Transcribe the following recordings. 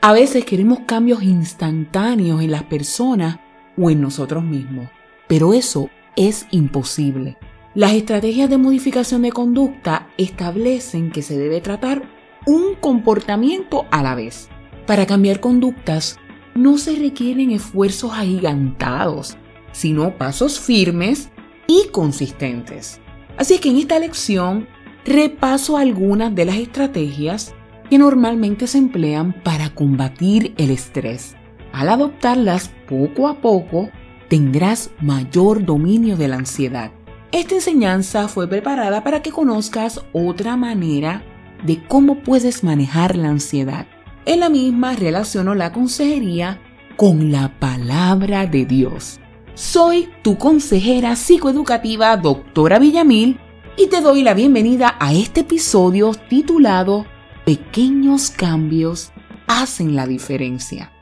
A veces queremos cambios instantáneos en las personas o en nosotros mismos, pero eso es imposible. Las estrategias de modificación de conducta establecen que se debe tratar un comportamiento a la vez. Para cambiar conductas no se requieren esfuerzos agigantados, sino pasos firmes y consistentes. Así que en esta lección repaso algunas de las estrategias que normalmente se emplean para combatir el estrés. Al adoptarlas poco a poco, tendrás mayor dominio de la ansiedad. Esta enseñanza fue preparada para que conozcas otra manera de cómo puedes manejar la ansiedad. En la misma relaciono la consejería con la palabra de Dios. Soy tu consejera psicoeducativa, doctora Villamil, y te doy la bienvenida a este episodio titulado Pequeños cambios hacen la diferencia.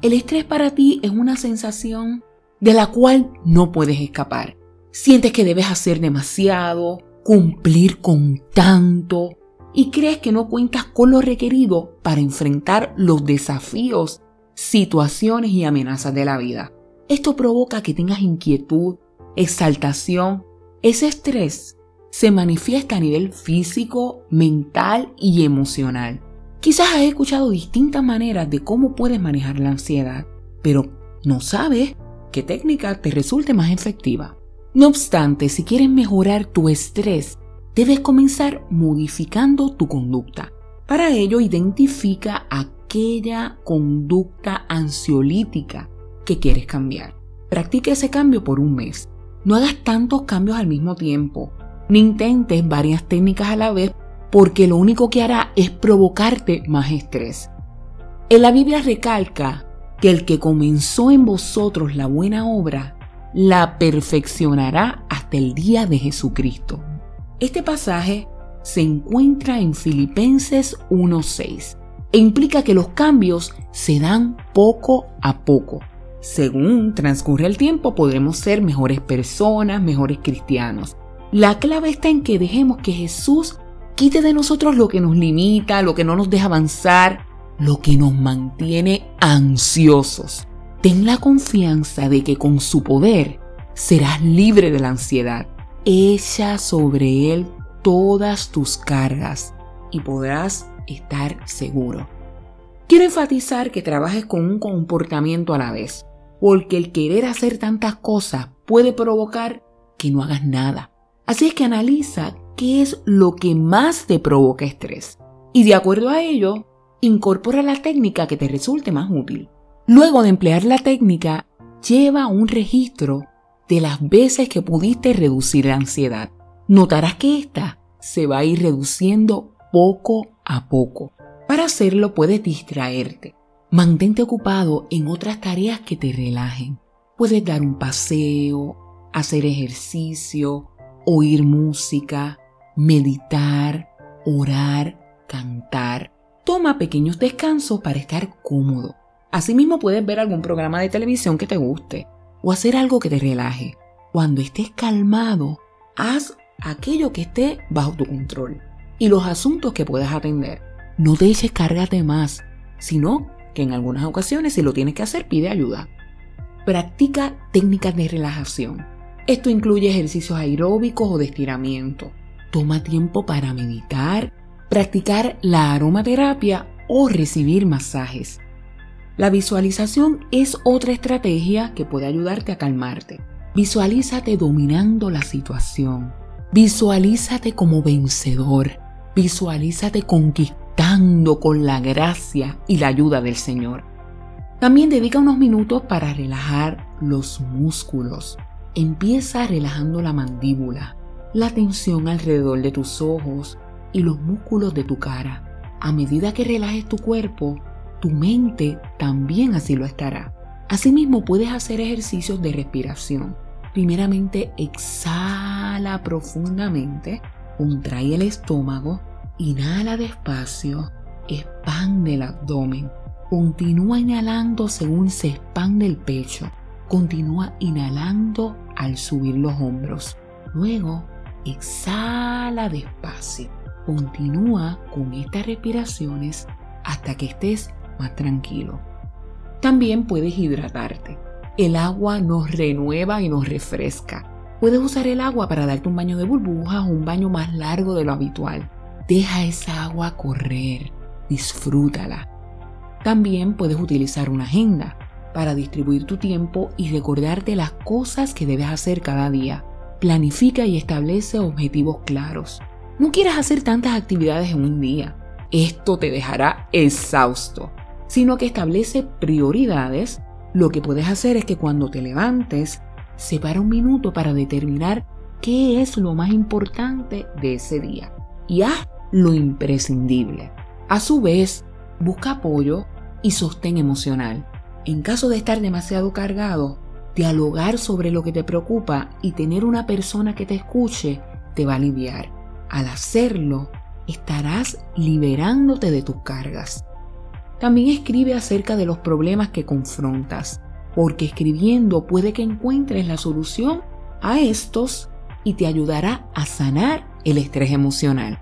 El estrés para ti es una sensación de la cual no puedes escapar. Sientes que debes hacer demasiado, cumplir con tanto y crees que no cuentas con lo requerido para enfrentar los desafíos, situaciones y amenazas de la vida. Esto provoca que tengas inquietud, exaltación. Ese estrés se manifiesta a nivel físico, mental y emocional. Quizás has escuchado distintas maneras de cómo puedes manejar la ansiedad, pero no sabes qué técnica te resulte más efectiva. No obstante, si quieres mejorar tu estrés, debes comenzar modificando tu conducta. Para ello, identifica aquella conducta ansiolítica que quieres cambiar. Practica ese cambio por un mes. No hagas tantos cambios al mismo tiempo, ni intentes varias técnicas a la vez porque lo único que hará es provocarte más estrés. En la Biblia recalca que el que comenzó en vosotros la buena obra la perfeccionará hasta el día de Jesucristo. Este pasaje se encuentra en Filipenses 1.6 e implica que los cambios se dan poco a poco. Según transcurre el tiempo podremos ser mejores personas, mejores cristianos. La clave está en que dejemos que Jesús quite de nosotros lo que nos limita, lo que no nos deja avanzar, lo que nos mantiene ansiosos. Ten la confianza de que con su poder serás libre de la ansiedad. Echa sobre él todas tus cargas y podrás estar seguro. Quiero enfatizar que trabajes con un comportamiento a la vez, porque el querer hacer tantas cosas puede provocar que no hagas nada. Así es que analiza qué es lo que más te provoca estrés y de acuerdo a ello, incorpora la técnica que te resulte más útil. Luego de emplear la técnica, lleva un registro de las veces que pudiste reducir la ansiedad. Notarás que esta se va a ir reduciendo poco a poco. Para hacerlo puedes distraerte. Mantente ocupado en otras tareas que te relajen. Puedes dar un paseo, hacer ejercicio, oír música, meditar, orar, cantar. Toma pequeños descansos para estar cómodo. Asimismo puedes ver algún programa de televisión que te guste o hacer algo que te relaje. Cuando estés calmado, haz aquello que esté bajo tu control y los asuntos que puedas atender. No te eches de más, sino que en algunas ocasiones si lo tienes que hacer pide ayuda. Practica técnicas de relajación. Esto incluye ejercicios aeróbicos o de estiramiento. Toma tiempo para meditar, practicar la aromaterapia o recibir masajes. La visualización es otra estrategia que puede ayudarte a calmarte. Visualízate dominando la situación. Visualízate como vencedor. Visualízate conquistando con la gracia y la ayuda del Señor. También dedica unos minutos para relajar los músculos. Empieza relajando la mandíbula, la tensión alrededor de tus ojos y los músculos de tu cara. A medida que relajes tu cuerpo, tu mente también así lo estará. Asimismo, puedes hacer ejercicios de respiración. Primeramente, exhala profundamente, contrae el estómago, inhala despacio, expande el abdomen. Continúa inhalando según se expande el pecho. Continúa inhalando al subir los hombros. Luego, exhala despacio. Continúa con estas respiraciones hasta que estés más tranquilo. También puedes hidratarte. El agua nos renueva y nos refresca. Puedes usar el agua para darte un baño de burbujas o un baño más largo de lo habitual. Deja esa agua correr, disfrútala. También puedes utilizar una agenda para distribuir tu tiempo y recordarte las cosas que debes hacer cada día. Planifica y establece objetivos claros. No quieras hacer tantas actividades en un día. Esto te dejará exhausto, sino que establece prioridades. Lo que puedes hacer es que cuando te levantes, separa un minuto para determinar qué es lo más importante de ese día y haz lo imprescindible. A su vez, busca apoyo y sostén emocional. En caso de estar demasiado cargado, dialogar sobre lo que te preocupa y tener una persona que te escuche te va a aliviar. Al hacerlo, estarás liberándote de tus cargas. También escribe acerca de los problemas que confrontas, porque escribiendo puede que encuentres la solución a estos y te ayudará a sanar el estrés emocional.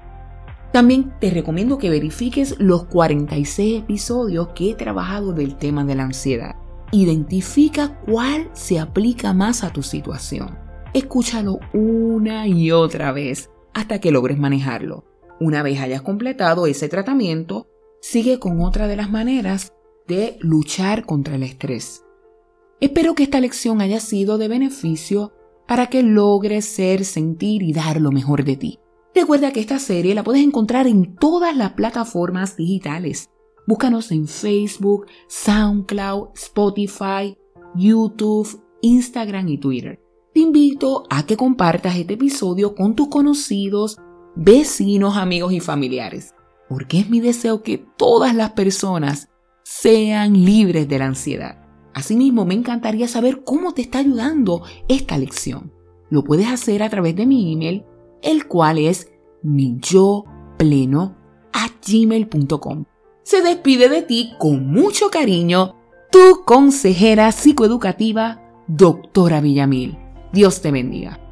También te recomiendo que verifiques los 46 episodios que he trabajado del tema de la ansiedad. Identifica cuál se aplica más a tu situación. Escúchalo una y otra vez hasta que logres manejarlo. Una vez hayas completado ese tratamiento, sigue con otra de las maneras de luchar contra el estrés. Espero que esta lección haya sido de beneficio para que logres ser, sentir y dar lo mejor de ti. Recuerda que esta serie la puedes encontrar en todas las plataformas digitales. Búscanos en Facebook, SoundCloud, Spotify, YouTube, Instagram y Twitter. Te invito a que compartas este episodio con tus conocidos, vecinos, amigos y familiares, porque es mi deseo que todas las personas sean libres de la ansiedad. Asimismo, me encantaría saber cómo te está ayudando esta lección. Lo puedes hacer a través de mi email el cual es mi yo pleno gmail.com. Se despide de ti con mucho cariño tu consejera psicoeducativa, doctora Villamil. Dios te bendiga.